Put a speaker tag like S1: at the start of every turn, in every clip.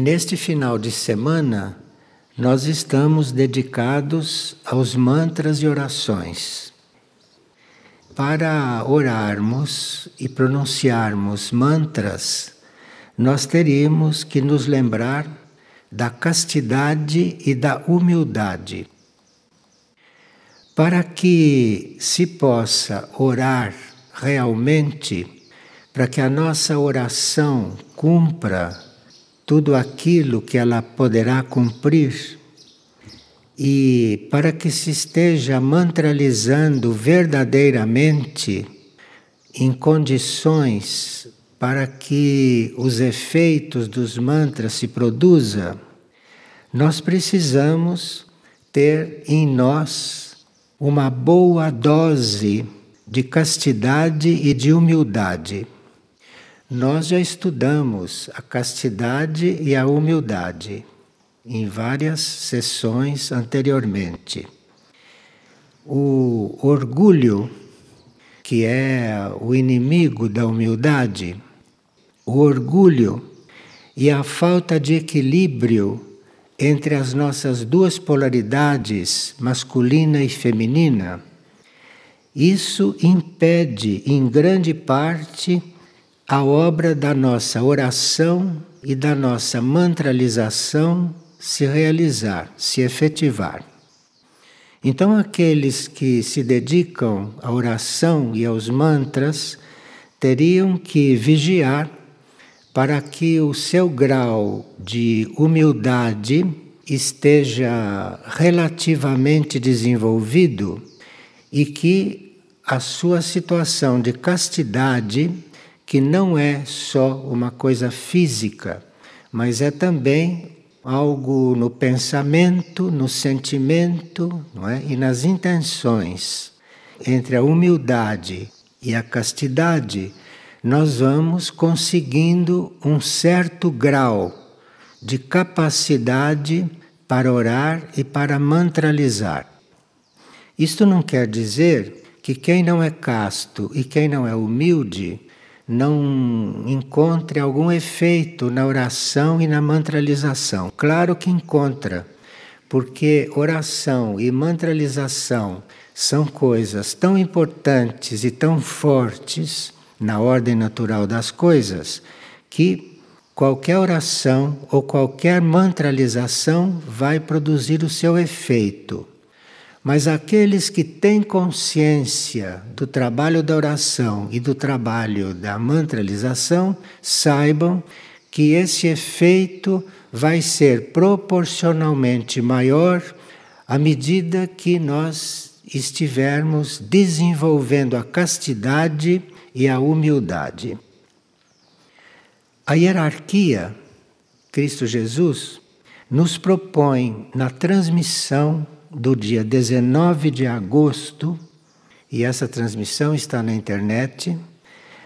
S1: Neste final de semana, nós estamos dedicados aos mantras e orações. Para orarmos e pronunciarmos mantras, nós teríamos que nos lembrar da castidade e da humildade. Para que se possa orar realmente, para que a nossa oração cumpra tudo aquilo que ela poderá cumprir, e para que se esteja mantralizando verdadeiramente em condições para que os efeitos dos mantras se produzam, nós precisamos ter em nós uma boa dose de castidade e de humildade. Nós já estudamos a castidade e a humildade em várias sessões anteriormente. O orgulho, que é o inimigo da humildade, o orgulho e a falta de equilíbrio entre as nossas duas polaridades, masculina e feminina, isso impede em grande parte a obra da nossa oração e da nossa mantralização se realizar, se efetivar. Então, aqueles que se dedicam à oração e aos mantras teriam que vigiar para que o seu grau de humildade esteja relativamente desenvolvido e que a sua situação de castidade, que não é só uma coisa física, mas é também algo no pensamento, no sentimento não é? e nas intenções, entre a humildade e a castidade nós vamos conseguindo um certo grau de capacidade para orar e para mantralizar. Isto não quer dizer que quem não é casto e quem não é humilde não encontre algum efeito na oração e na mantralização. Claro que encontra, porque oração e mantralização são coisas tão importantes e tão fortes na ordem natural das coisas, que qualquer oração ou qualquer mantralização vai produzir o seu efeito. Mas aqueles que têm consciência do trabalho da oração e do trabalho da mantralização, saibam que esse efeito vai ser proporcionalmente maior à medida que nós estivermos desenvolvendo a castidade e a humildade. A hierarquia, Cristo Jesus, nos propõe na transmissão do dia 19 de agosto, e essa transmissão está na internet.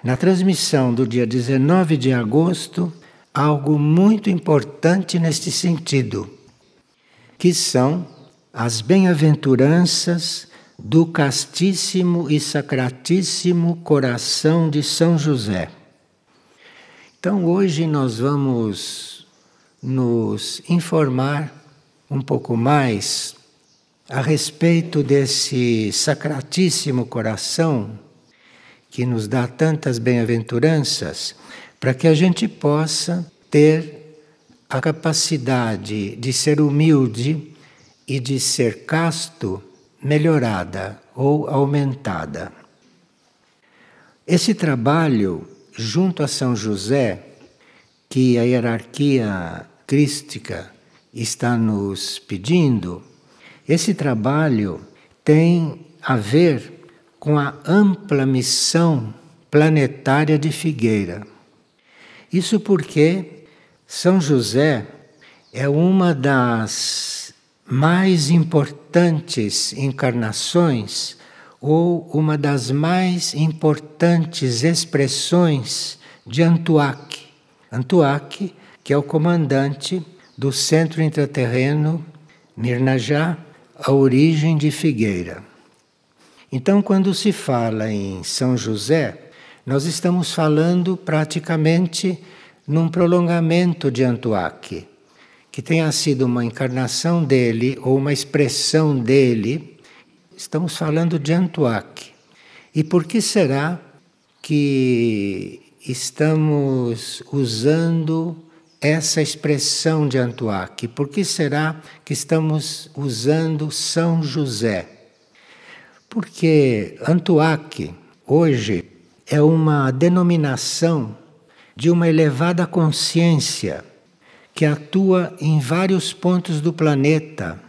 S1: Na transmissão do dia 19 de agosto, algo muito importante neste sentido, que são as bem-aventuranças do castíssimo e sacratíssimo coração de São José. Então, hoje nós vamos nos informar um pouco mais a respeito desse sacratíssimo coração que nos dá tantas bem-aventuranças, para que a gente possa ter a capacidade de ser humilde e de ser casto melhorada ou aumentada. Esse trabalho, junto a São José, que a hierarquia crística está nos pedindo, esse trabalho tem a ver com a ampla missão planetária de Figueira. Isso porque São José é uma das mais importantes encarnações ou uma das mais importantes expressões de Antuac. Antuac, que é o comandante do centro intraterreno Mirnajá, a origem de Figueira. Então, quando se fala em São José, nós estamos falando praticamente num prolongamento de Antuak, que tenha sido uma encarnação dele ou uma expressão dele. Estamos falando de Antuak. E por que será que estamos usando essa expressão de Antuak? Por que será que estamos usando São José? Porque Antuak hoje é uma denominação de uma elevada consciência que atua em vários pontos do planeta,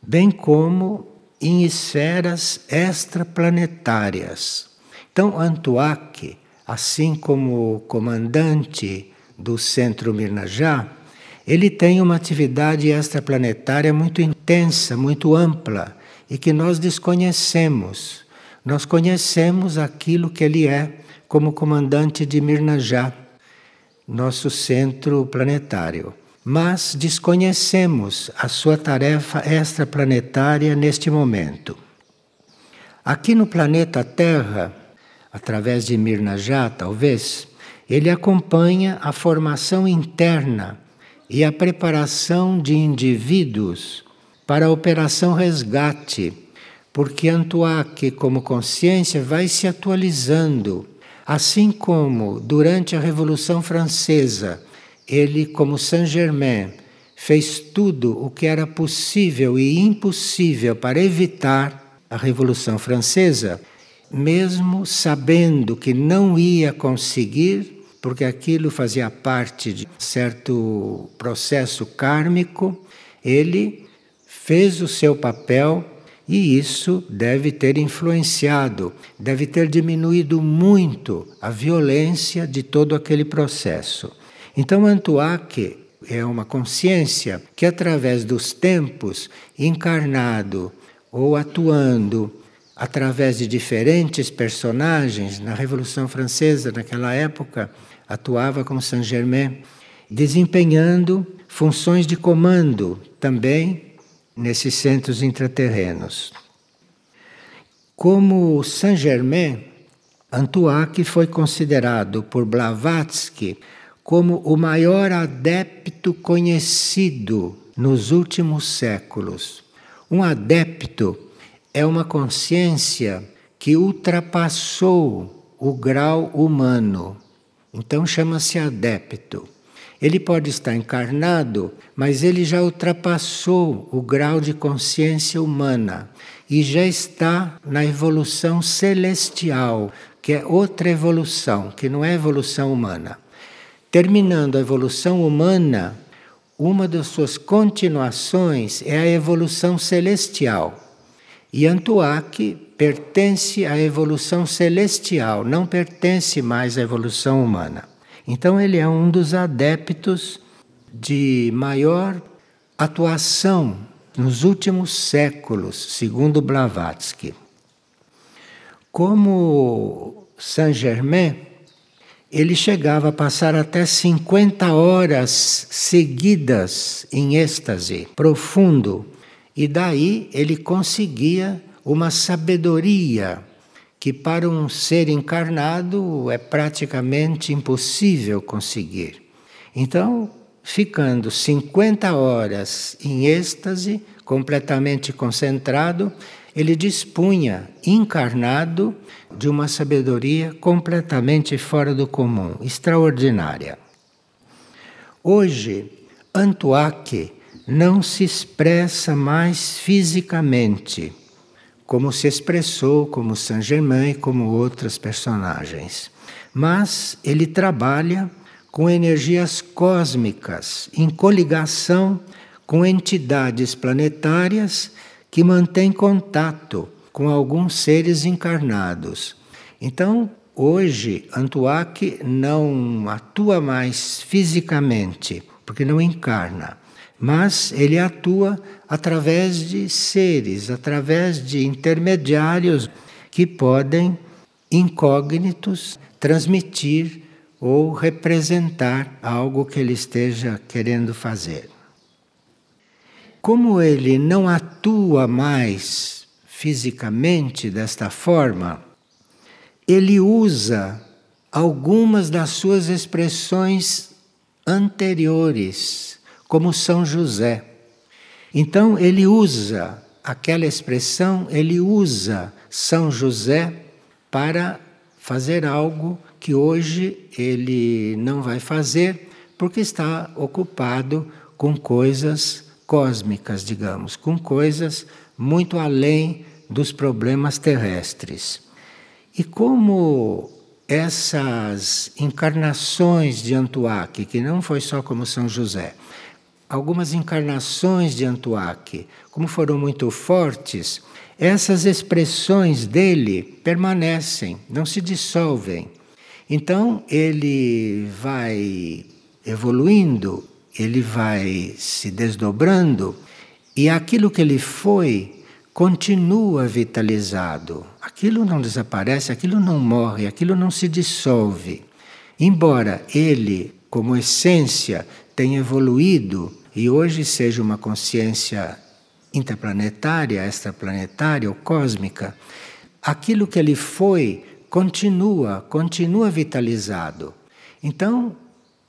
S1: bem como em esferas extraplanetárias. Então, Antuak, assim como comandante do Centro Mirnajá, ele tem uma atividade extraplanetária muito intensa, muito ampla e que nós desconhecemos. Nós conhecemos aquilo que ele é como comandante de Mirnajá, nosso centro planetário. Mas desconhecemos a sua tarefa extraplanetária neste momento. Aqui no planeta Terra, através de Mirnajá, talvez, ele acompanha a formação interna e a preparação de indivíduos para a operação resgate porque Antuak, como consciência, vai se atualizando. Assim como durante a Revolução Francesa, ele, como Saint-Germain, fez tudo o que era possível e impossível para evitar a Revolução Francesa, mesmo sabendo que não ia conseguir, porque aquilo fazia parte de certo processo kármico, ele fez o seu papel e isso deve ter influenciado, deve ter diminuído muito a violência de todo aquele processo. Então, Antuak é uma consciência que, através dos tempos, encarnado ou atuando através de diferentes personagens, na Revolução Francesa, naquela época, atuava como Saint-Germain, desempenhando funções de comando também nesses centros intraterrenos. Como Saint-Germain, Antuak foi considerado por Blavatsky como o maior adepto conhecido nos últimos séculos. Um adepto é uma consciência que ultrapassou o grau humano. Então chama-se adepto. Ele pode estar encarnado, mas ele já ultrapassou o grau de consciência humana e já está na evolução celestial, que é outra evolução, que não é evolução humana. Terminando a evolução humana, uma das suas continuações é a evolução celestial. E Antuak pertence à evolução celestial, não pertence mais à evolução humana. Então, ele é um dos adeptos de maior atuação nos últimos séculos, segundo Blavatsky. Como Saint-Germain, ele chegava a passar até 50 horas seguidas em êxtase profundo, e daí ele conseguia uma sabedoria que para um ser encarnado é praticamente impossível conseguir. Então, ficando 50 horas em êxtase, completamente concentrado, ele dispunha, encarnado, de uma sabedoria completamente fora do comum, extraordinária. Hoje, Antuak não se expressa mais fisicamente como se expressou como Saint-Germain como outros personagens. Mas ele trabalha com energias cósmicas, em coligação com entidades planetárias que mantêm contato com alguns seres encarnados. Então, hoje, Antuak não atua mais fisicamente, porque não encarna mas ele atua através de seres, através de intermediários que podem, incógnitos, transmitir ou representar algo que ele esteja querendo fazer. Como ele não atua mais fisicamente desta forma, ele usa algumas das suas expressões anteriores, como São José. Então ele usa aquela expressão, ele usa São José para fazer algo que hoje ele não vai fazer, porque está ocupado com coisas cósmicas, digamos, com coisas muito além dos problemas terrestres. E como essas encarnações de Antuac, que não foi só como São José, algumas encarnações de Antuac, como foram muito fortes, essas expressões dele permanecem, não se dissolvem. Então ele vai evoluindo, ele vai se desdobrando e aquilo que ele foi continua vitalizado. Aquilo não desaparece, aquilo não morre, aquilo não se dissolve. Embora ele, como essência, tenha evoluído e hoje seja uma consciência interplanetária, extraplanetária ou cósmica, aquilo que ele foi continua, continua vitalizado. Então,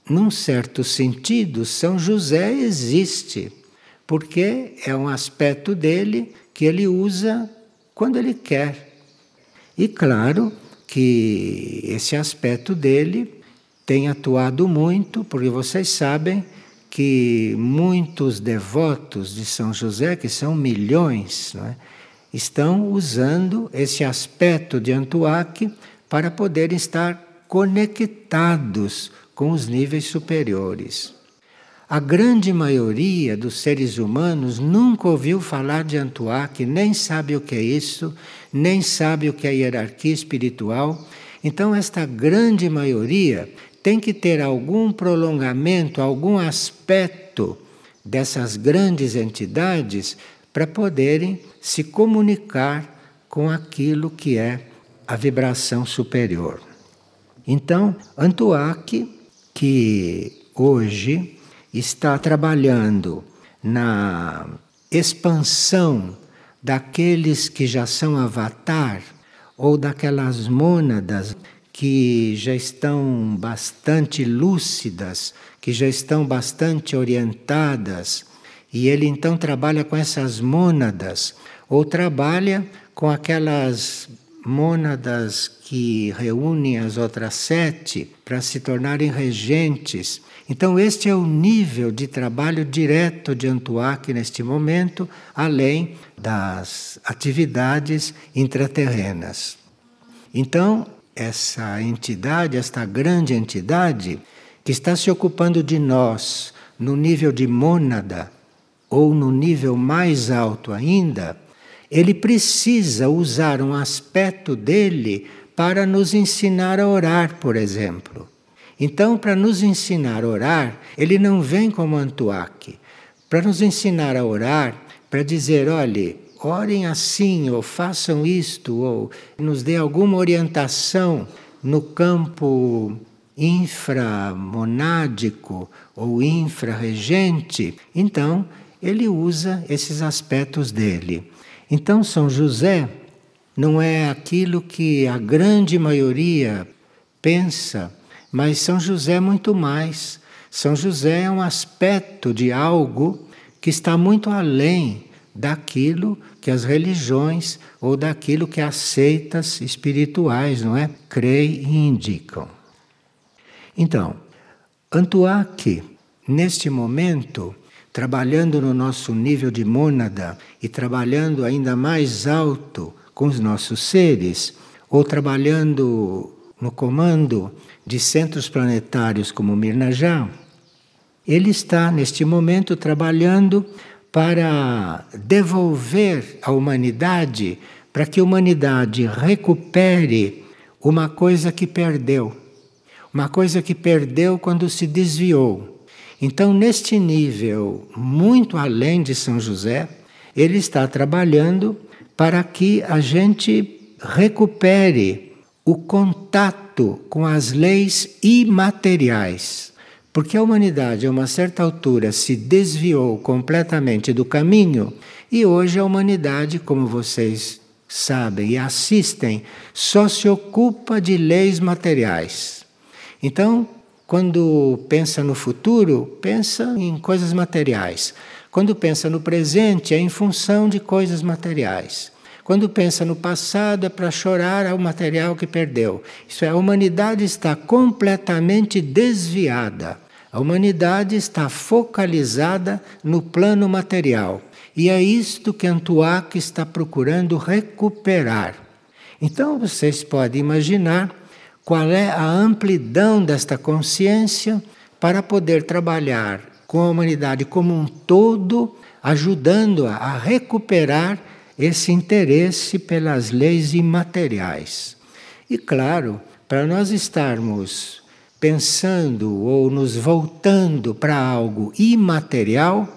S1: num certo sentido, São José existe, porque é um aspecto dele que ele usa quando ele quer. E claro que esse aspecto dele tem atuado muito, porque vocês sabem que muitos devotos de São José, que são milhões, é? estão usando esse aspecto de Antuac para poderem estar conectados com os níveis superiores. A grande maioria dos seres humanos nunca ouviu falar de Antuac, nem sabe o que é isso, nem sabe o que é hierarquia espiritual. Então, esta grande maioria tem que ter algum prolongamento, algum aspecto dessas grandes entidades para poderem se comunicar com aquilo que é a vibração superior. Então, Antuac, que hoje está trabalhando na expansão daqueles que já são avatar ou daquelas mônadas que já estão bastante lúcidas, que já estão bastante orientadas, e ele então trabalha com essas mônadas, ou trabalha com aquelas mônadas que reúnem as outras sete para se tornarem regentes então, este é o nível de trabalho direto de Antuac neste momento, além das atividades intraterrenas. Então, essa entidade, esta grande entidade, que está se ocupando de nós no nível de mônada, ou no nível mais alto ainda, ele precisa usar um aspecto dele para nos ensinar a orar, por exemplo. Então, para nos ensinar a orar, ele não vem como Antuac. Para nos ensinar a orar, para dizer, olhe, orem assim, ou façam isto, ou nos dê alguma orientação no campo inframonádico ou infrarregente, então ele usa esses aspectos dele. Então, São José não é aquilo que a grande maioria pensa mas São José é muito mais. São José é um aspecto de algo que está muito além daquilo que as religiões ou daquilo que as seitas espirituais, não é, creem e indicam. Então, Antuac, neste momento, trabalhando no nosso nível de mônada e trabalhando ainda mais alto com os nossos seres, ou trabalhando no comando de centros planetários como Mirnajá, ele está neste momento trabalhando para devolver à humanidade, para que a humanidade recupere uma coisa que perdeu, uma coisa que perdeu quando se desviou. Então, neste nível, muito além de São José, ele está trabalhando para que a gente recupere o contato com as leis imateriais. Porque a humanidade, a uma certa altura, se desviou completamente do caminho e hoje a humanidade, como vocês sabem e assistem, só se ocupa de leis materiais. Então, quando pensa no futuro, pensa em coisas materiais. Quando pensa no presente, é em função de coisas materiais. Quando pensa no passado, é para chorar ao material que perdeu. Isso é, a humanidade está completamente desviada. A humanidade está focalizada no plano material. E é isto que Antuac está procurando recuperar. Então vocês podem imaginar qual é a amplidão desta consciência para poder trabalhar com a humanidade como um todo, ajudando-a a recuperar esse interesse pelas leis imateriais. E claro, para nós estarmos pensando ou nos voltando para algo imaterial,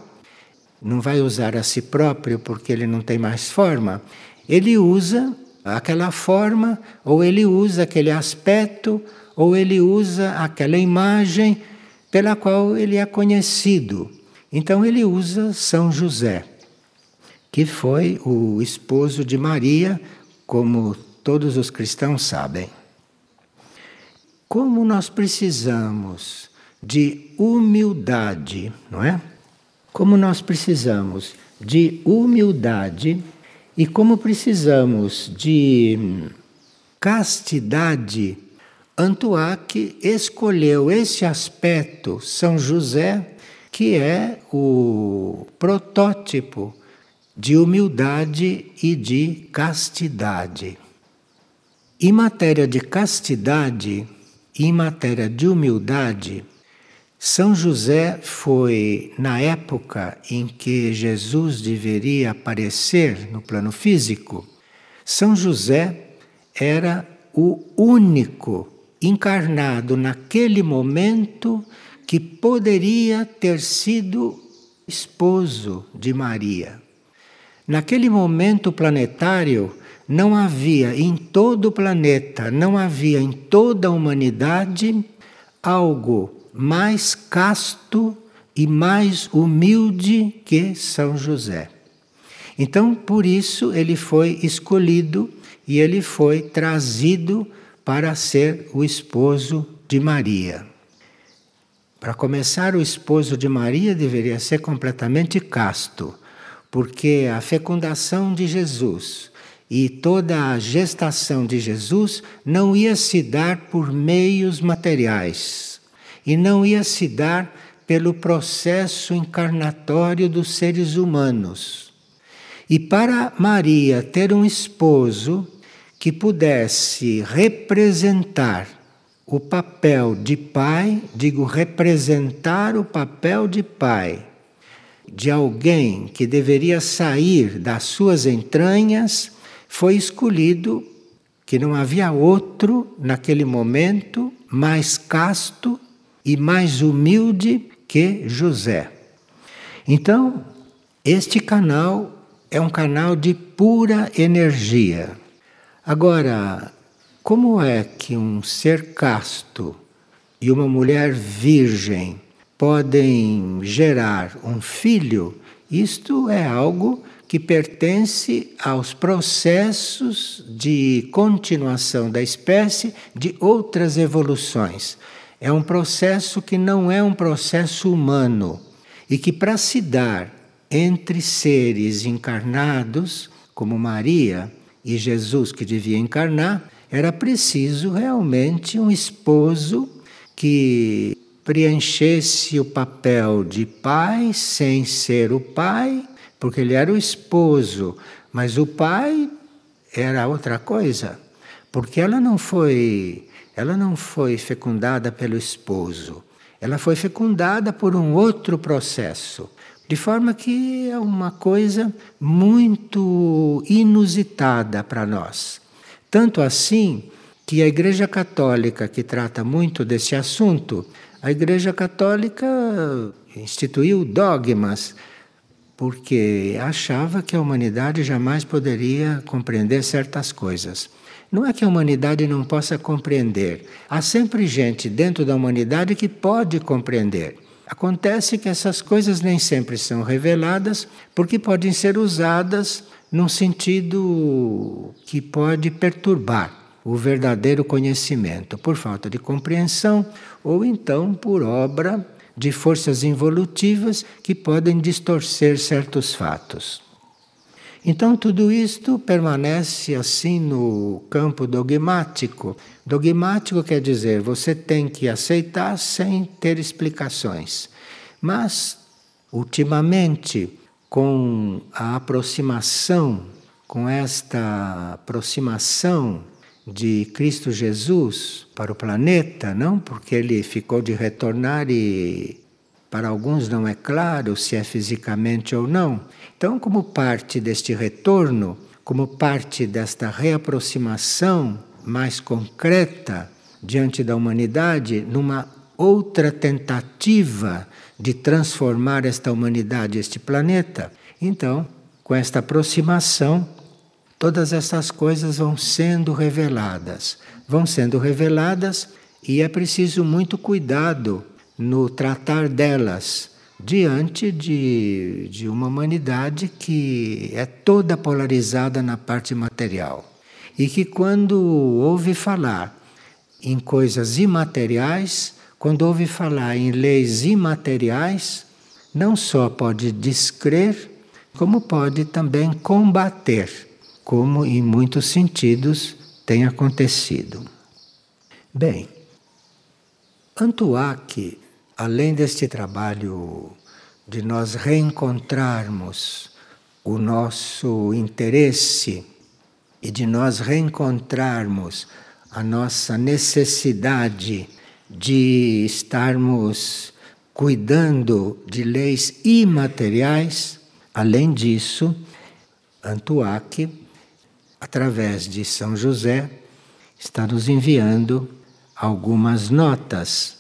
S1: não vai usar a si próprio porque ele não tem mais forma, ele usa aquela forma, ou ele usa aquele aspecto, ou ele usa aquela imagem pela qual ele é conhecido. Então ele usa São José que foi o esposo de Maria, como todos os cristãos sabem. Como nós precisamos de humildade, não é? Como nós precisamos de humildade e como precisamos de castidade, Antuac escolheu esse aspecto, São José, que é o protótipo de humildade e de castidade. Em matéria de castidade e em matéria de humildade, São José foi, na época em que Jesus deveria aparecer no plano físico, São José era o único encarnado naquele momento que poderia ter sido esposo de Maria. Naquele momento planetário, não havia em todo o planeta, não havia em toda a humanidade algo mais casto e mais humilde que São José. Então, por isso, ele foi escolhido e ele foi trazido para ser o esposo de Maria. Para começar, o esposo de Maria deveria ser completamente casto porque a fecundação de Jesus e toda a gestação de Jesus não ia se dar por meios materiais e não ia se dar pelo processo encarnatório dos seres humanos. E para Maria ter um esposo que pudesse representar o papel de pai, digo representar o papel de pai de alguém que deveria sair das suas entranhas, foi escolhido que não havia outro naquele momento mais casto e mais humilde que José. Então, este canal é um canal de pura energia. Agora, como é que um ser casto e uma mulher virgem podem gerar um filho, isto é algo que pertence aos processos de continuação da espécie de outras evoluções. É um processo que não é um processo humano e que, para se dar entre seres encarnados, como Maria e Jesus, que devia encarnar, era preciso realmente um esposo que preenchesse o papel de pai sem ser o pai, porque ele era o esposo, mas o pai era outra coisa, porque ela não foi, ela não foi fecundada pelo esposo. Ela foi fecundada por um outro processo, de forma que é uma coisa muito inusitada para nós. Tanto assim que a Igreja Católica, que trata muito desse assunto, a Igreja Católica instituiu dogmas porque achava que a humanidade jamais poderia compreender certas coisas. Não é que a humanidade não possa compreender. Há sempre gente dentro da humanidade que pode compreender. Acontece que essas coisas nem sempre são reveladas porque podem ser usadas num sentido que pode perturbar. O verdadeiro conhecimento, por falta de compreensão ou então por obra de forças involutivas que podem distorcer certos fatos. Então, tudo isto permanece assim no campo dogmático. Dogmático quer dizer você tem que aceitar sem ter explicações. Mas, ultimamente, com a aproximação, com esta aproximação de Cristo Jesus para o planeta, não? Porque ele ficou de retornar e para alguns não é claro se é fisicamente ou não. Então, como parte deste retorno, como parte desta reaproximação mais concreta diante da humanidade, numa outra tentativa de transformar esta humanidade, este planeta, então, com esta aproximação, todas essas coisas vão sendo reveladas. Vão sendo reveladas e é preciso muito cuidado no tratar delas diante de, de uma humanidade que é toda polarizada na parte material. E que, quando ouve falar em coisas imateriais, quando ouve falar em leis imateriais, não só pode descrer, como pode também combater como em muitos sentidos tem acontecido. Bem, Antuac, além deste trabalho de nós reencontrarmos o nosso interesse e de nós reencontrarmos a nossa necessidade de estarmos cuidando de leis imateriais, além disso, Antuac através de São José, está nos enviando algumas notas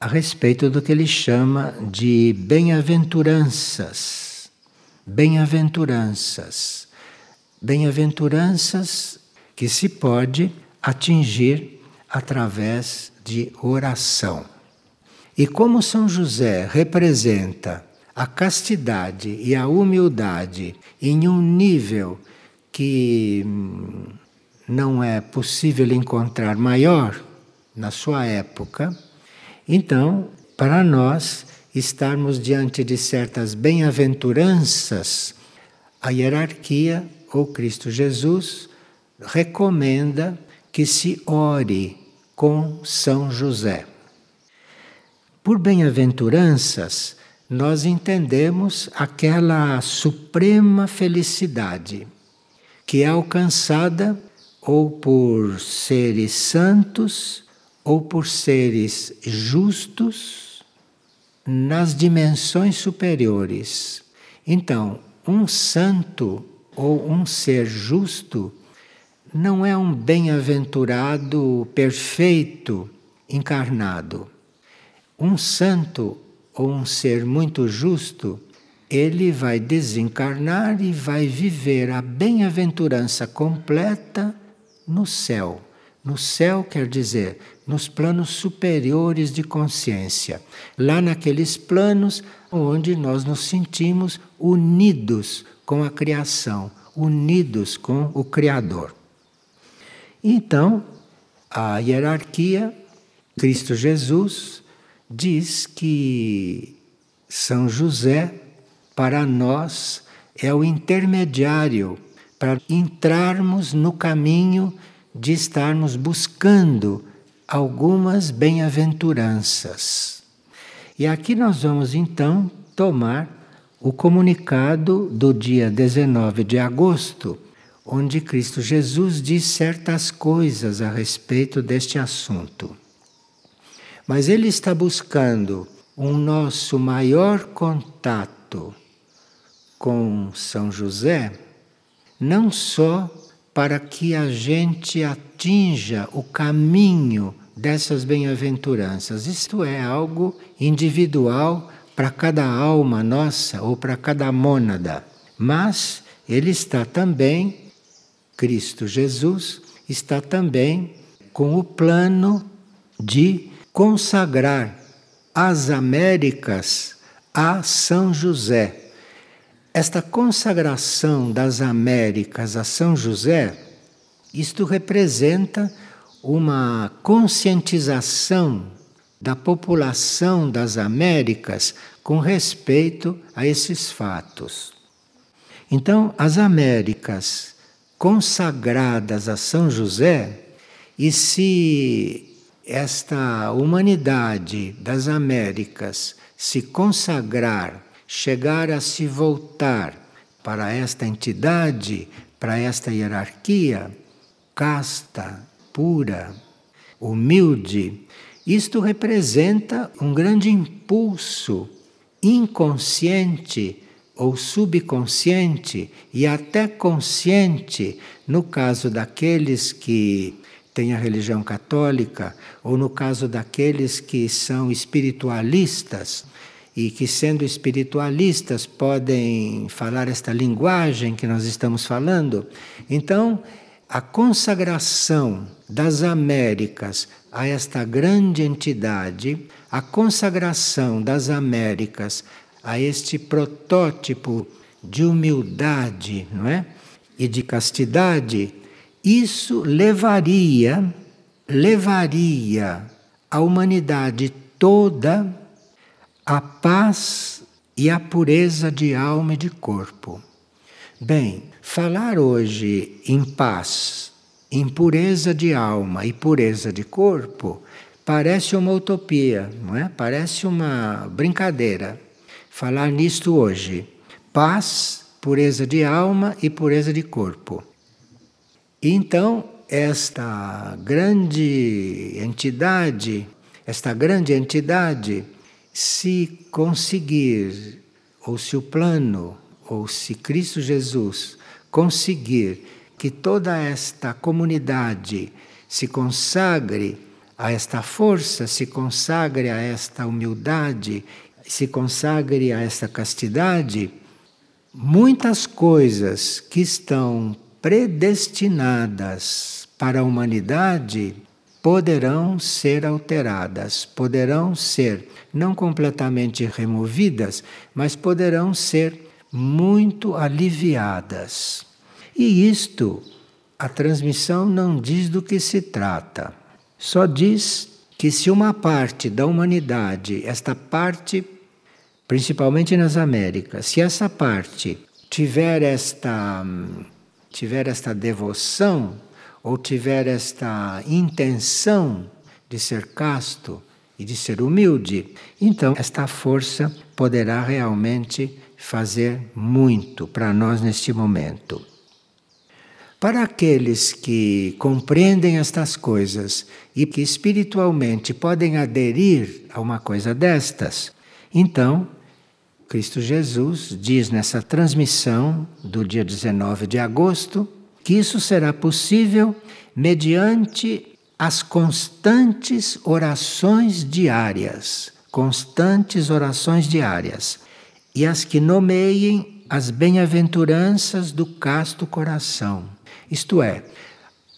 S1: a respeito do que ele chama de bem-aventuranças. Bem-aventuranças. Bem-aventuranças que se pode atingir através de oração. E como São José representa a castidade e a humildade em um nível que não é possível encontrar maior na sua época, então, para nós estarmos diante de certas bem-aventuranças, a hierarquia ou Cristo Jesus recomenda que se ore com São José. Por bem-aventuranças, nós entendemos aquela suprema felicidade que é alcançada ou por seres santos ou por seres justos nas dimensões superiores. Então, um santo ou um ser justo não é um bem-aventurado perfeito encarnado. Um santo ou um ser muito justo ele vai desencarnar e vai viver a bem-aventurança completa no céu. No céu quer dizer nos planos superiores de consciência, lá naqueles planos onde nós nos sentimos unidos com a criação, unidos com o Criador. Então, a hierarquia, Cristo Jesus, diz que São José para nós é o intermediário para entrarmos no caminho de estarmos buscando algumas bem-aventuranças. E aqui nós vamos então tomar o comunicado do dia 19 de agosto, onde Cristo Jesus diz certas coisas a respeito deste assunto. Mas ele está buscando um nosso maior contato com São José, não só para que a gente atinja o caminho dessas bem-aventuranças, isto é algo individual para cada alma nossa ou para cada mônada, mas ele está também, Cristo Jesus, está também com o plano de consagrar as Américas a São José esta consagração das Américas a São José Isto representa uma conscientização da população das Américas com respeito a esses fatos. Então, as Américas consagradas a São José, e se esta humanidade das Américas se consagrar, chegar a se voltar para esta entidade, para esta hierarquia casta, pura, humilde, isto representa um grande impulso inconsciente ou subconsciente e até consciente, no caso daqueles que têm a religião católica, ou no caso daqueles que são espiritualistas e que, sendo espiritualistas, podem falar esta linguagem que nós estamos falando. Então, a consagração das Américas a esta grande entidade, a consagração das Américas a este protótipo de humildade, não é? E de castidade, isso levaria levaria a humanidade toda à paz e à pureza de alma e de corpo. Bem, falar hoje em paz, em pureza de alma e pureza de corpo, parece uma utopia, não é? Parece uma brincadeira. Falar nisto hoje. Paz, pureza de alma e pureza de corpo. Então, esta grande entidade, esta grande entidade, se conseguir, ou se o plano ou se Cristo Jesus conseguir que toda esta comunidade se consagre a esta força, se consagre a esta humildade, se consagre a esta castidade, muitas coisas que estão predestinadas para a humanidade poderão ser alteradas, poderão ser não completamente removidas, mas poderão ser muito aliviadas. E isto, a transmissão não diz do que se trata, só diz que se uma parte da humanidade, esta parte, principalmente nas Américas, se essa parte tiver esta, tiver esta devoção ou tiver esta intenção de ser casto e de ser humilde, então esta força poderá realmente fazer muito para nós neste momento. Para aqueles que compreendem estas coisas e que espiritualmente podem aderir a uma coisa destas, então Cristo Jesus diz nessa transmissão do dia 19 de agosto que isso será possível mediante as constantes orações diárias. Constantes orações diárias e as que nomeiem as bem-aventuranças do casto coração. Isto é,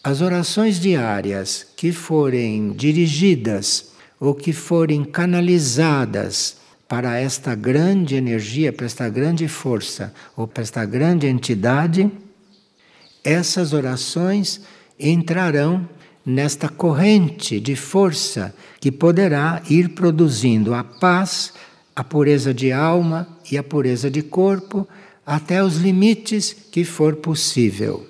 S1: as orações diárias que forem dirigidas ou que forem canalizadas para esta grande energia, para esta grande força ou para esta grande entidade, essas orações entrarão nesta corrente de força que poderá ir produzindo a paz, a pureza de alma e a pureza de corpo até os limites que for possível.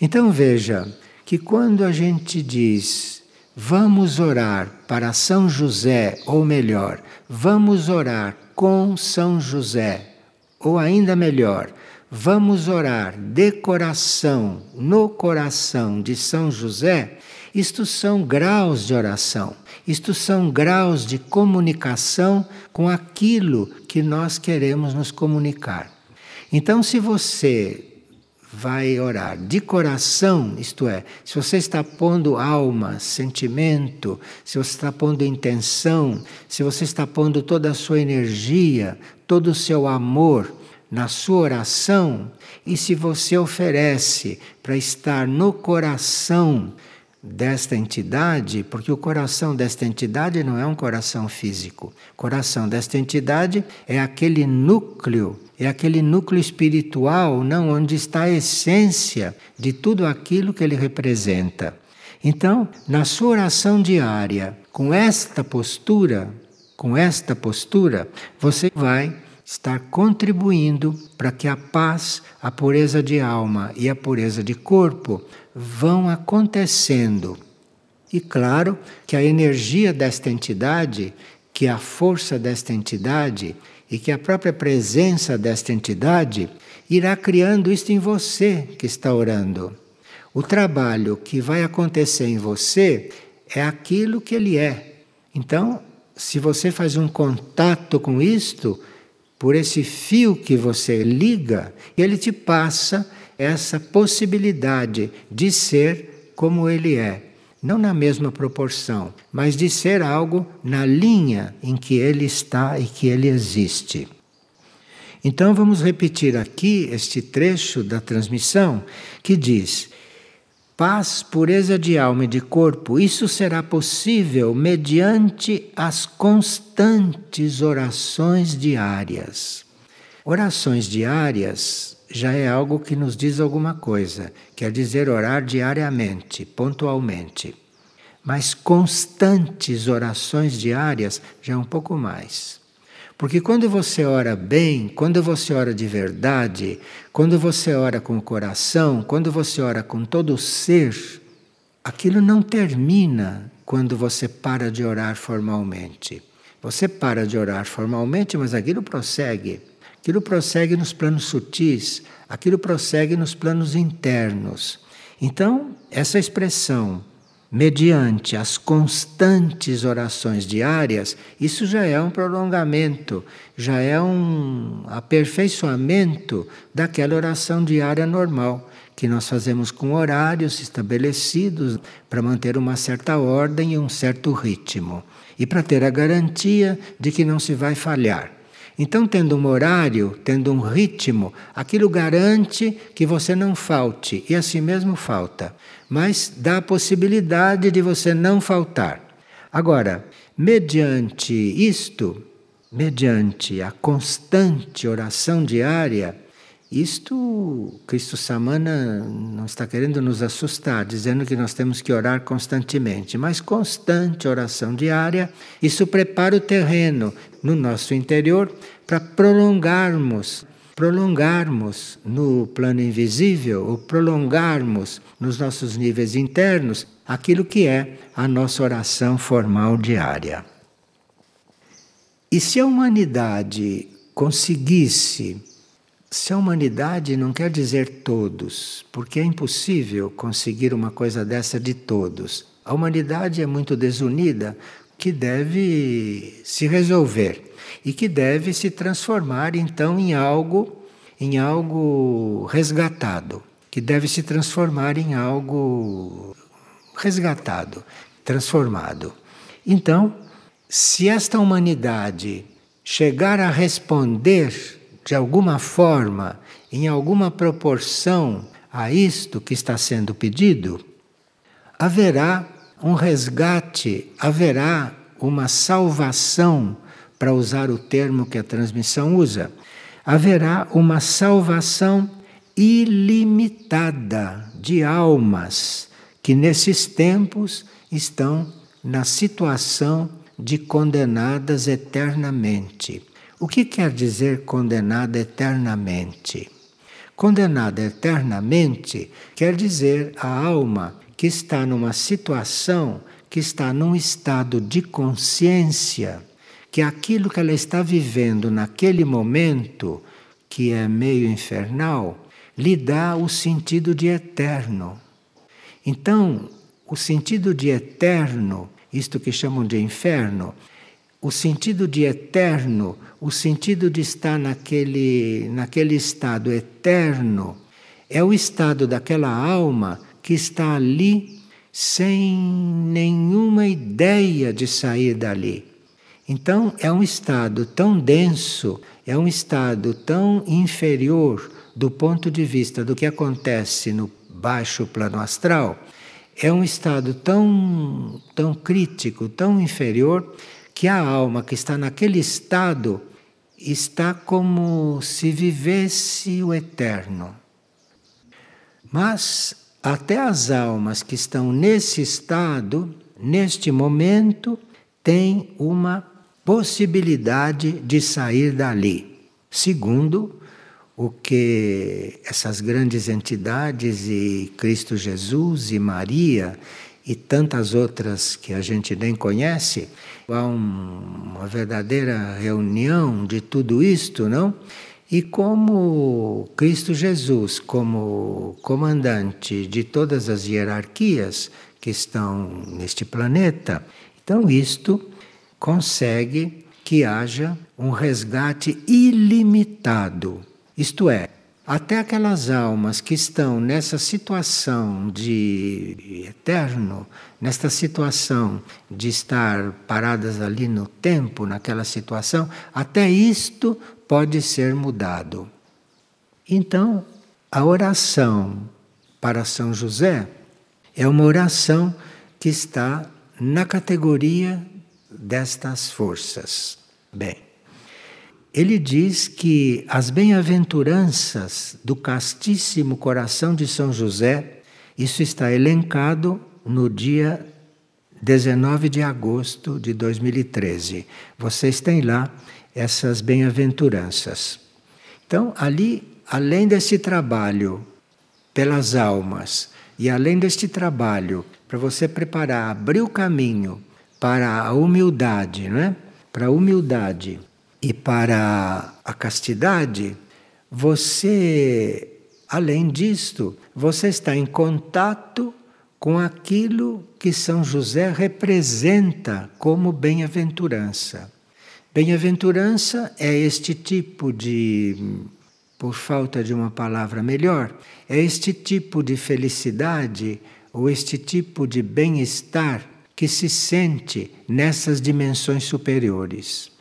S1: Então veja que quando a gente diz vamos orar para São José, ou melhor, vamos orar com São José, ou ainda melhor, vamos orar de coração, no coração de São José, isto são graus de oração. Isto são graus de comunicação com aquilo que nós queremos nos comunicar. Então, se você vai orar de coração, isto é, se você está pondo alma, sentimento, se você está pondo intenção, se você está pondo toda a sua energia, todo o seu amor na sua oração, e se você oferece para estar no coração desta entidade, porque o coração desta entidade não é um coração físico. O coração desta entidade é aquele núcleo, é aquele núcleo espiritual, não onde está a essência de tudo aquilo que ele representa. Então, na sua oração diária, com esta postura, com esta postura, você vai estar contribuindo para que a paz, a pureza de alma e a pureza de corpo vão acontecendo. E claro que a energia desta entidade, que a força desta entidade e que a própria presença desta entidade irá criando isto em você que está orando. O trabalho que vai acontecer em você é aquilo que ele é. Então, se você faz um contato com isto, por esse fio que você liga, ele te passa essa possibilidade de ser como ele é. Não na mesma proporção, mas de ser algo na linha em que ele está e que ele existe. Então vamos repetir aqui este trecho da transmissão que diz: Paz, pureza de alma e de corpo, isso será possível mediante as constantes orações diárias. Orações diárias já é algo que nos diz alguma coisa, quer dizer orar diariamente, pontualmente. Mas constantes orações diárias já é um pouco mais. Porque quando você ora bem, quando você ora de verdade, quando você ora com o coração, quando você ora com todo o ser, aquilo não termina quando você para de orar formalmente. Você para de orar formalmente, mas aquilo prossegue. Aquilo prossegue nos planos sutis, aquilo prossegue nos planos internos. Então, essa expressão mediante as constantes orações diárias, isso já é um prolongamento, já é um aperfeiçoamento daquela oração diária normal, que nós fazemos com horários estabelecidos para manter uma certa ordem e um certo ritmo, e para ter a garantia de que não se vai falhar. Então, tendo um horário, tendo um ritmo, aquilo garante que você não falte, e assim mesmo falta mas dá a possibilidade de você não faltar. Agora, mediante isto, mediante a constante oração diária, isto Cristo Samana não está querendo nos assustar, dizendo que nós temos que orar constantemente, mas constante oração diária, isso prepara o terreno no nosso interior para prolongarmos prolongarmos no plano invisível, ou prolongarmos nos nossos níveis internos aquilo que é a nossa oração formal diária. E se a humanidade conseguisse, se a humanidade não quer dizer todos, porque é impossível conseguir uma coisa dessa de todos. A humanidade é muito desunida, que deve se resolver e que deve se transformar então em algo em algo resgatado, que deve se transformar em algo resgatado, transformado. Então, se esta humanidade chegar a responder de alguma forma, em alguma proporção a isto que está sendo pedido, haverá um resgate, haverá uma salvação para usar o termo que a transmissão usa, haverá uma salvação ilimitada de almas que nesses tempos estão na situação de condenadas eternamente. O que quer dizer condenada eternamente? Condenada eternamente quer dizer a alma que está numa situação, que está num estado de consciência que aquilo que ela está vivendo naquele momento, que é meio infernal, lhe dá o sentido de eterno. Então, o sentido de eterno, isto que chamam de inferno, o sentido de eterno, o sentido de estar naquele, naquele estado eterno, é o estado daquela alma que está ali sem nenhuma ideia de sair dali. Então, é um estado tão denso, é um estado tão inferior do ponto de vista do que acontece no baixo plano astral, é um estado tão, tão crítico, tão inferior, que a alma que está naquele estado está como se vivesse o eterno. Mas até as almas que estão nesse estado, neste momento, têm uma possibilidade de sair dali. Segundo o que essas grandes entidades e Cristo Jesus e Maria e tantas outras que a gente nem conhece, há um, uma verdadeira reunião de tudo isto, não? E como Cristo Jesus, como comandante de todas as hierarquias que estão neste planeta, então isto consegue que haja um resgate ilimitado. Isto é, até aquelas almas que estão nessa situação de eterno, nesta situação de estar paradas ali no tempo, naquela situação, até isto pode ser mudado. Então, a oração para São José é uma oração que está na categoria destas forças. Bem, ele diz que as bem-aventuranças do castíssimo coração de São José, isso está elencado no dia 19 de agosto de 2013. Vocês têm lá essas bem-aventuranças. Então, ali, além desse trabalho pelas almas e além deste trabalho para você preparar, abrir o caminho para a humildade, não é? Para a humildade e para a castidade, você, além disto, você está em contato com aquilo que São José representa como bem-aventurança. Bem-aventurança é este tipo de, por falta de uma palavra melhor, é este tipo de felicidade ou este tipo de bem-estar que se sente nessas dimensões superiores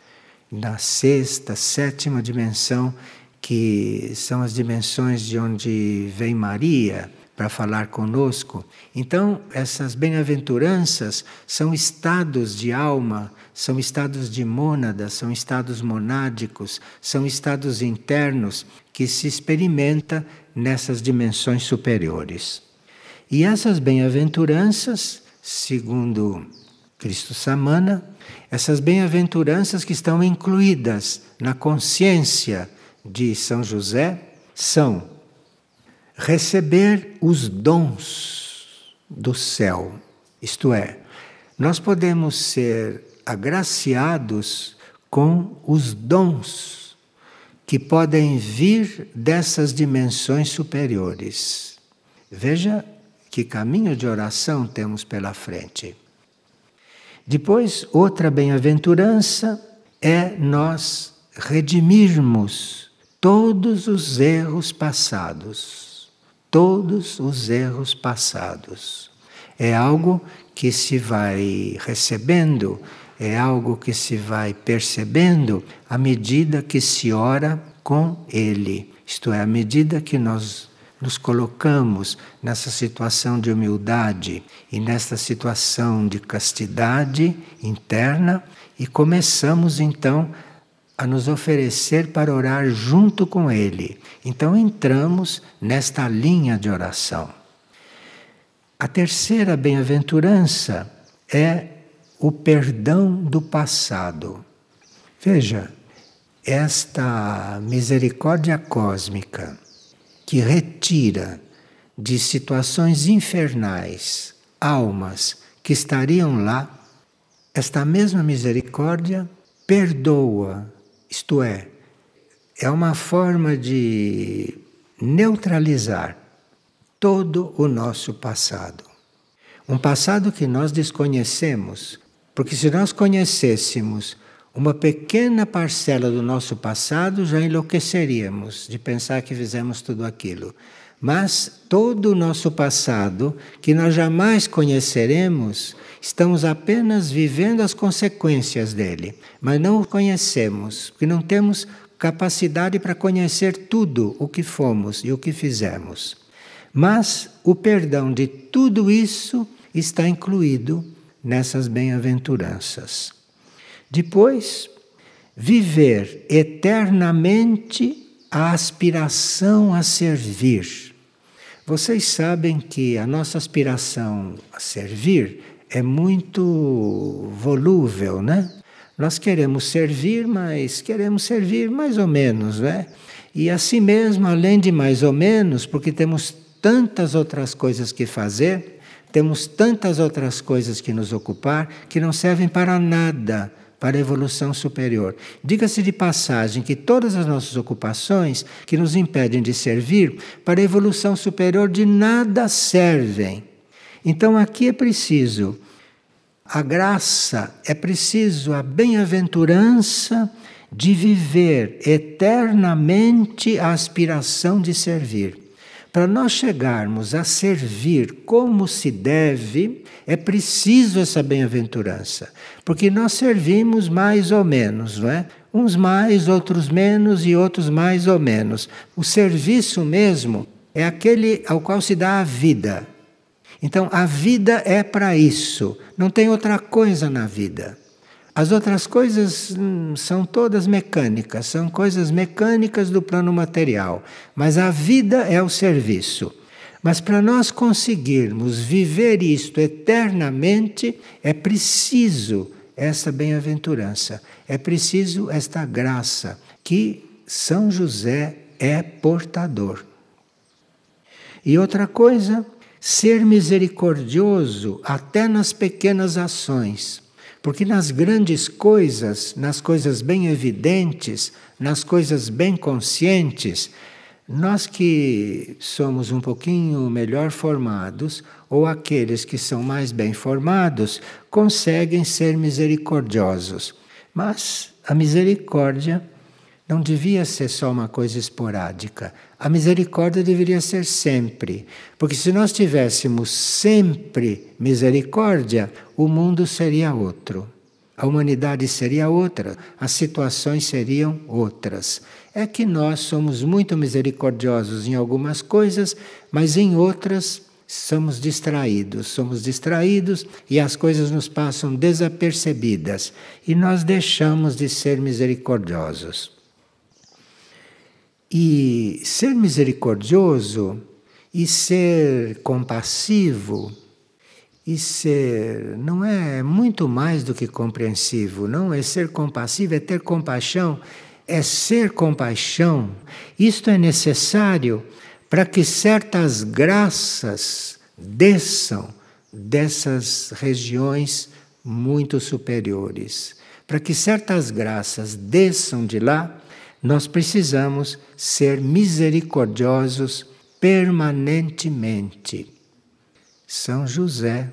S1: na sexta, sétima dimensão, que são as dimensões de onde vem Maria para falar conosco. Então, essas bem-aventuranças são estados de alma, são estados de mônada, são estados monádicos, são estados internos que se experimenta nessas dimensões superiores. E essas bem-aventuranças, segundo Cristo Samana, essas bem-aventuranças que estão incluídas na consciência de São José são receber os dons do céu. Isto é, nós podemos ser agraciados com os dons que podem vir dessas dimensões superiores. Veja que caminho de oração temos pela frente. Depois, outra bem-aventurança é nós redimirmos todos os erros passados. Todos os erros passados. É algo que se vai recebendo, é algo que se vai percebendo à medida que se ora com Ele. Isto é, à medida que nós nos colocamos nessa situação de humildade e nessa situação de castidade interna e começamos então a nos oferecer para orar junto com Ele. Então entramos nesta linha de oração. A terceira bem-aventurança é o perdão do passado. Veja, esta misericórdia cósmica que retira de situações infernais almas que estariam lá, esta mesma misericórdia perdoa, isto é, é uma forma de neutralizar todo o nosso passado. Um passado que nós desconhecemos, porque se nós conhecêssemos uma pequena parcela do nosso passado já enlouqueceríamos de pensar que fizemos tudo aquilo. Mas todo o nosso passado, que nós jamais conheceremos, estamos apenas vivendo as consequências dele, mas não o conhecemos, porque não temos capacidade para conhecer tudo o que fomos e o que fizemos. Mas o perdão de tudo isso está incluído nessas bem-aventuranças. Depois, viver eternamente a aspiração a servir. Vocês sabem que a nossa aspiração a servir é muito volúvel, né? Nós queremos servir, mas queremos servir mais ou menos, né? E assim mesmo, além de mais ou menos, porque temos tantas outras coisas que fazer, temos tantas outras coisas que nos ocupar que não servem para nada para a evolução superior. Diga-se de passagem que todas as nossas ocupações que nos impedem de servir para a evolução superior de nada servem. Então aqui é preciso a graça, é preciso a bem-aventurança de viver eternamente a aspiração de servir. Para nós chegarmos a servir como se deve, é preciso essa bem-aventurança, porque nós servimos mais ou menos, não é? Uns mais, outros menos e outros mais ou menos. O serviço mesmo é aquele ao qual se dá a vida. Então a vida é para isso, não tem outra coisa na vida. As outras coisas hum, são todas mecânicas, são coisas mecânicas do plano material, mas a vida é o serviço. Mas para nós conseguirmos viver isto eternamente, é preciso essa bem-aventurança, é preciso esta graça que São José é portador. E outra coisa, ser misericordioso até nas pequenas ações. Porque nas grandes coisas, nas coisas bem evidentes, nas coisas bem conscientes, nós que somos um pouquinho melhor formados, ou aqueles que são mais bem formados, conseguem ser misericordiosos. Mas a misericórdia não devia ser só uma coisa esporádica. A misericórdia deveria ser sempre. Porque se nós tivéssemos sempre misericórdia, o mundo seria outro. A humanidade seria outra, as situações seriam outras. É que nós somos muito misericordiosos em algumas coisas, mas em outras somos distraídos. Somos distraídos e as coisas nos passam desapercebidas e nós deixamos de ser misericordiosos. E ser misericordioso e ser compassivo e ser não é muito mais do que compreensivo, não é ser compassivo, é ter compaixão, é ser compaixão. Isto é necessário para que certas graças desçam dessas regiões muito superiores. Para que certas graças desçam de lá, nós precisamos ser misericordiosos permanentemente. São José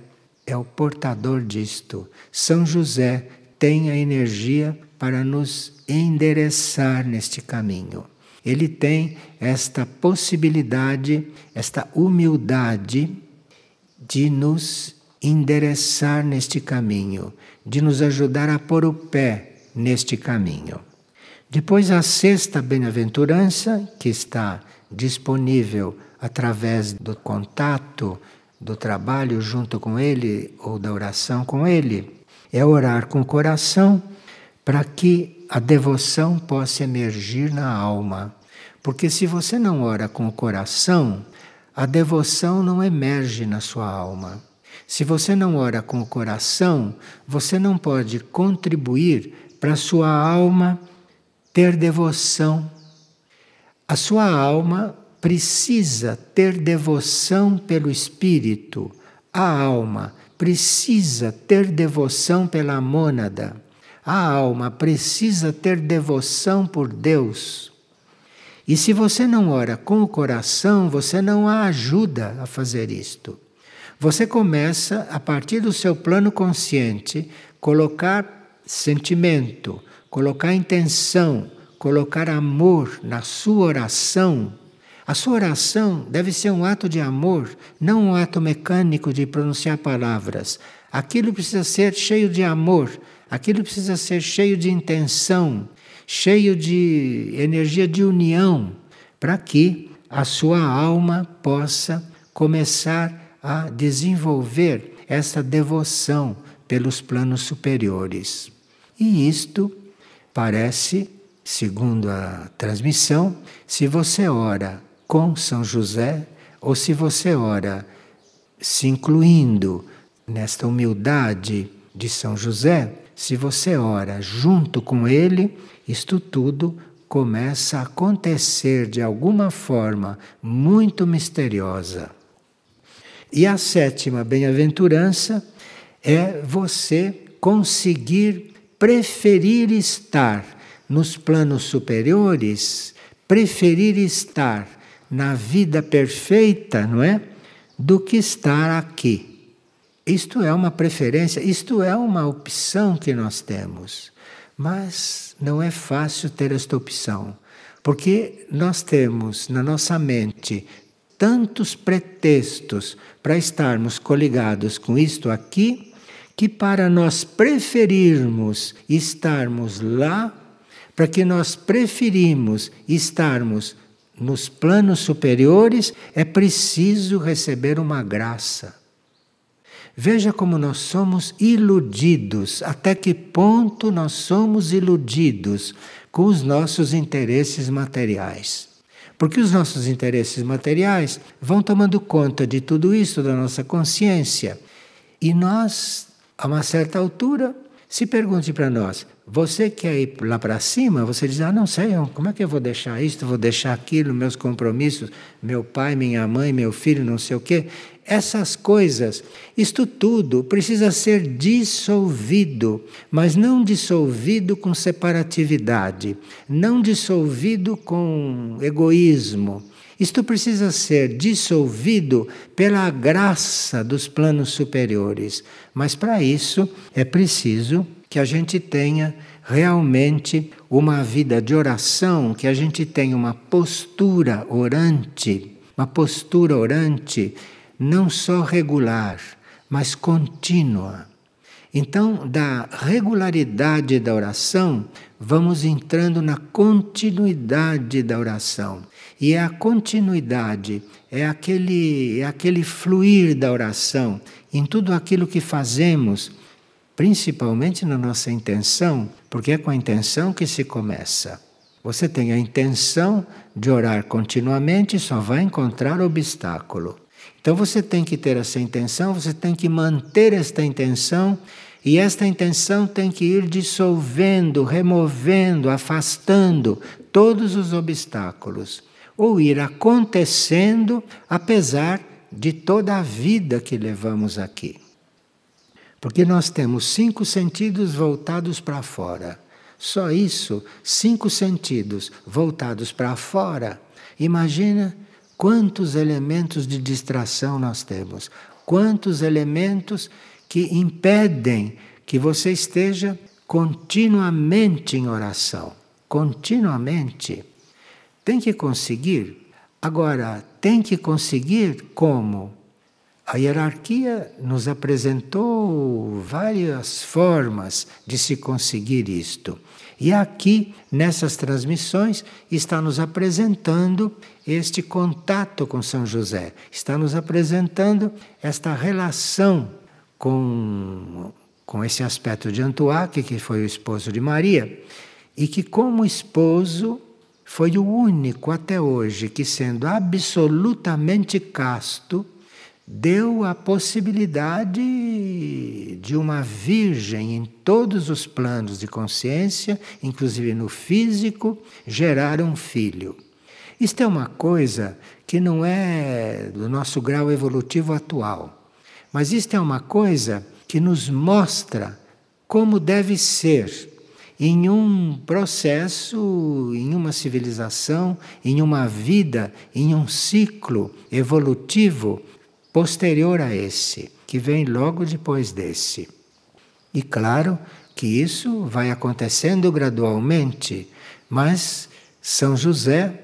S1: é o portador disto. São José tem a energia para nos endereçar neste caminho. Ele tem esta possibilidade, esta humildade de nos endereçar neste caminho, de nos ajudar a pôr o pé neste caminho. Depois, a sexta bem-aventurança, que está disponível através do contato, do trabalho junto com Ele ou da oração com Ele, é orar com o coração para que a devoção possa emergir na alma. Porque se você não ora com o coração, a devoção não emerge na sua alma. Se você não ora com o coração, você não pode contribuir para a sua alma ter devoção. A sua alma precisa ter devoção pelo Espírito. A alma precisa ter devoção pela mônada. A alma precisa ter devoção por Deus. E se você não ora com o coração, você não a ajuda a fazer isto. Você começa, a partir do seu plano consciente, colocar sentimento, colocar intenção, colocar amor na sua oração, a sua oração deve ser um ato de amor, não um ato mecânico de pronunciar palavras. Aquilo precisa ser cheio de amor, aquilo precisa ser cheio de intenção, cheio de energia de união, para que a sua alma possa começar a desenvolver essa devoção pelos planos superiores. E isto parece, segundo a transmissão, se você ora com São José ou se você ora se incluindo nesta humildade de São José, se você ora junto com ele, isto tudo começa a acontecer de alguma forma muito misteriosa. E a sétima bem-aventurança é você conseguir preferir estar nos planos superiores, preferir estar na vida perfeita, não é? Do que estar aqui. Isto é uma preferência, isto é uma opção que nós temos. Mas não é fácil ter esta opção, porque nós temos na nossa mente tantos pretextos para estarmos coligados com isto aqui, que para nós preferirmos estarmos lá, para que nós preferimos estarmos nos planos superiores, é preciso receber uma graça. Veja como nós somos iludidos, até que ponto nós somos iludidos com os nossos interesses materiais. Porque os nossos interesses materiais vão tomando conta de tudo isso da nossa consciência. E nós, a uma certa altura, se pergunte para nós: você quer ir lá para cima? Você diz: ah, não sei, como é que eu vou deixar isto, vou deixar aquilo, meus compromissos, meu pai, minha mãe, meu filho, não sei o quê. Essas coisas, isto tudo precisa ser dissolvido, mas não dissolvido com separatividade, não dissolvido com egoísmo. Isto precisa ser dissolvido pela graça dos planos superiores, mas para isso é preciso que a gente tenha realmente uma vida de oração, que a gente tenha uma postura orante, uma postura orante não só regular, mas contínua. Então, da regularidade da oração, vamos entrando na continuidade da oração. E é a continuidade, é aquele, é aquele fluir da oração em tudo aquilo que fazemos, principalmente na nossa intenção, porque é com a intenção que se começa. Você tem a intenção de orar continuamente, só vai encontrar obstáculo. Então você tem que ter essa intenção, você tem que manter esta intenção, e esta intenção tem que ir dissolvendo, removendo, afastando todos os obstáculos, ou ir acontecendo apesar de toda a vida que levamos aqui. Porque nós temos cinco sentidos voltados para fora. Só isso, cinco sentidos voltados para fora. Imagina Quantos elementos de distração nós temos? Quantos elementos que impedem que você esteja continuamente em oração? Continuamente. Tem que conseguir. Agora, tem que conseguir como? A hierarquia nos apresentou várias formas de se conseguir isto. E aqui, nessas transmissões, está nos apresentando este contato com São José, está nos apresentando esta relação com, com esse aspecto de Antoine, que foi o esposo de Maria, e que, como esposo, foi o único até hoje que, sendo absolutamente casto, deu a possibilidade de uma virgem em todos os planos de consciência, inclusive no físico, gerar um filho. Isto é uma coisa que não é do nosso grau evolutivo atual, mas isto é uma coisa que nos mostra como deve ser em um processo, em uma civilização, em uma vida, em um ciclo evolutivo posterior a esse, que vem logo depois desse. E claro que isso vai acontecendo gradualmente, mas São José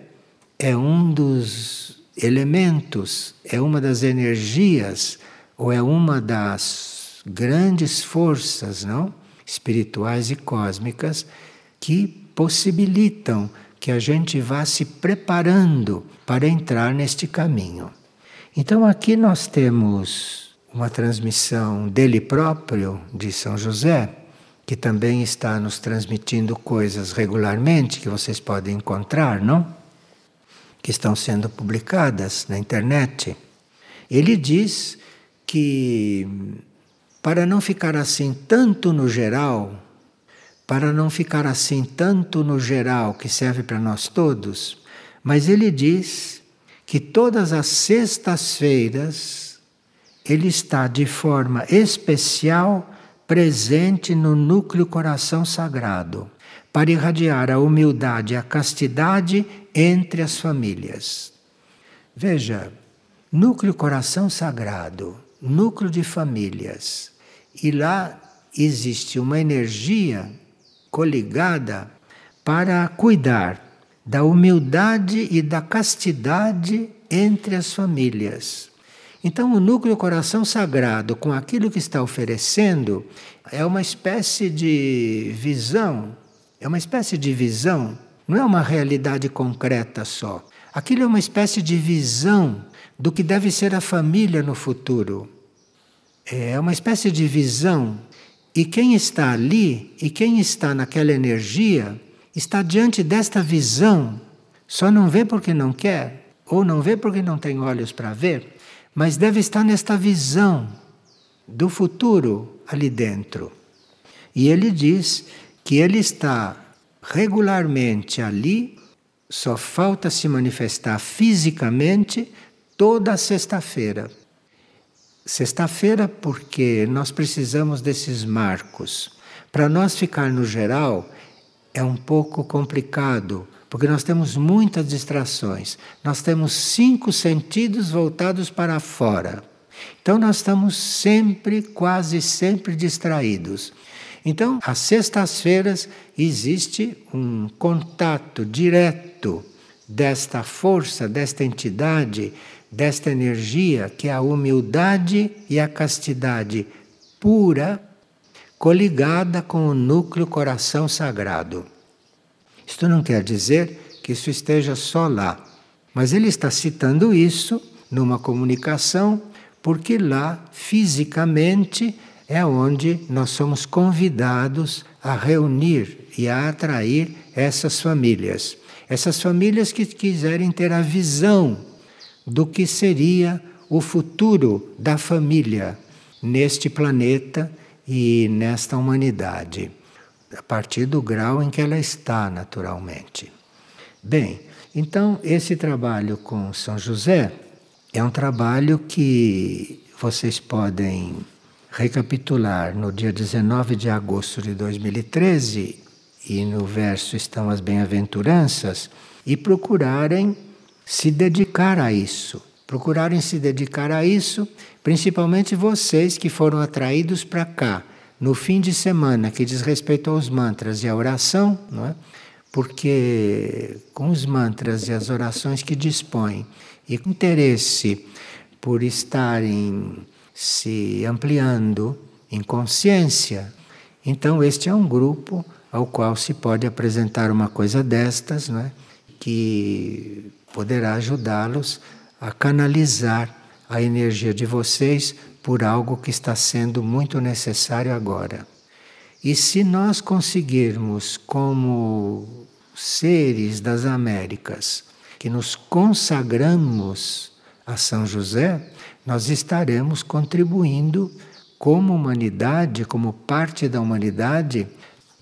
S1: é um dos elementos, é uma das energias, ou é uma das grandes forças, não? Espirituais e cósmicas que possibilitam que a gente vá se preparando para entrar neste caminho. Então aqui nós temos uma transmissão dele próprio, de São José, que também está nos transmitindo coisas regularmente que vocês podem encontrar, não? Que estão sendo publicadas na internet. Ele diz que para não ficar assim tanto no geral, para não ficar assim tanto no geral que serve para nós todos, mas ele diz que todas as sextas-feiras ele está de forma especial presente no núcleo coração sagrado para irradiar a humildade e a castidade entre as famílias. Veja, núcleo coração sagrado, núcleo de famílias. E lá existe uma energia coligada para cuidar da humildade e da castidade entre as famílias. Então, o núcleo coração sagrado, com aquilo que está oferecendo, é uma espécie de visão, é uma espécie de visão, não é uma realidade concreta só. Aquilo é uma espécie de visão do que deve ser a família no futuro. É uma espécie de visão e quem está ali e quem está naquela energia está diante desta visão, só não vê porque não quer, ou não vê porque não tem olhos para ver, mas deve estar nesta visão do futuro ali dentro. E ele diz que ele está regularmente ali, só falta se manifestar fisicamente toda sexta-feira. Sexta-feira, porque nós precisamos desses marcos. Para nós ficar no geral é um pouco complicado, porque nós temos muitas distrações. Nós temos cinco sentidos voltados para fora. Então nós estamos sempre, quase sempre distraídos. Então, às sextas-feiras existe um contato direto desta força, desta entidade desta energia que é a humildade e a castidade pura coligada com o núcleo coração sagrado. Isto não quer dizer que isso esteja só lá, mas ele está citando isso numa comunicação porque lá fisicamente é onde nós somos convidados a reunir e a atrair essas famílias. Essas famílias que quiserem ter a visão do que seria o futuro da família neste planeta e nesta humanidade, a partir do grau em que ela está, naturalmente. Bem, então esse trabalho com São José é um trabalho que vocês podem recapitular no dia 19 de agosto de 2013, e no verso estão as bem-aventuranças, e procurarem se dedicar a isso. Procurarem se dedicar a isso, principalmente vocês que foram atraídos para cá no fim de semana, que diz respeito aos mantras e à oração, não é? porque com os mantras e as orações que dispõem e com interesse por estarem se ampliando em consciência, então este é um grupo ao qual se pode apresentar uma coisa destas, não é? que poderá ajudá-los a canalizar a energia de vocês por algo que está sendo muito necessário agora. E se nós conseguirmos, como seres das Américas, que nos consagramos a São José, nós estaremos contribuindo como humanidade, como parte da humanidade,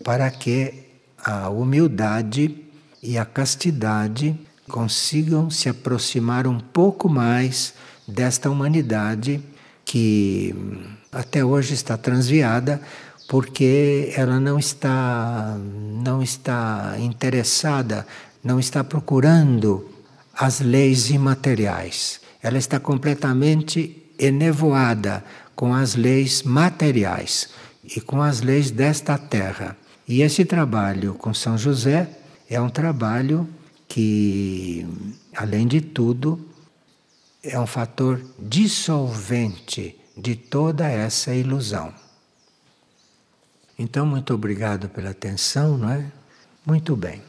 S1: para que a humildade e a castidade consigam se aproximar um pouco mais desta humanidade que até hoje está transviada porque ela não está não está interessada, não está procurando as leis imateriais. Ela está completamente enevoada com as leis materiais e com as leis desta terra. E esse trabalho com São José é um trabalho que, além de tudo, é um fator dissolvente de toda essa ilusão. Então, muito obrigado pela atenção, não é? Muito bem.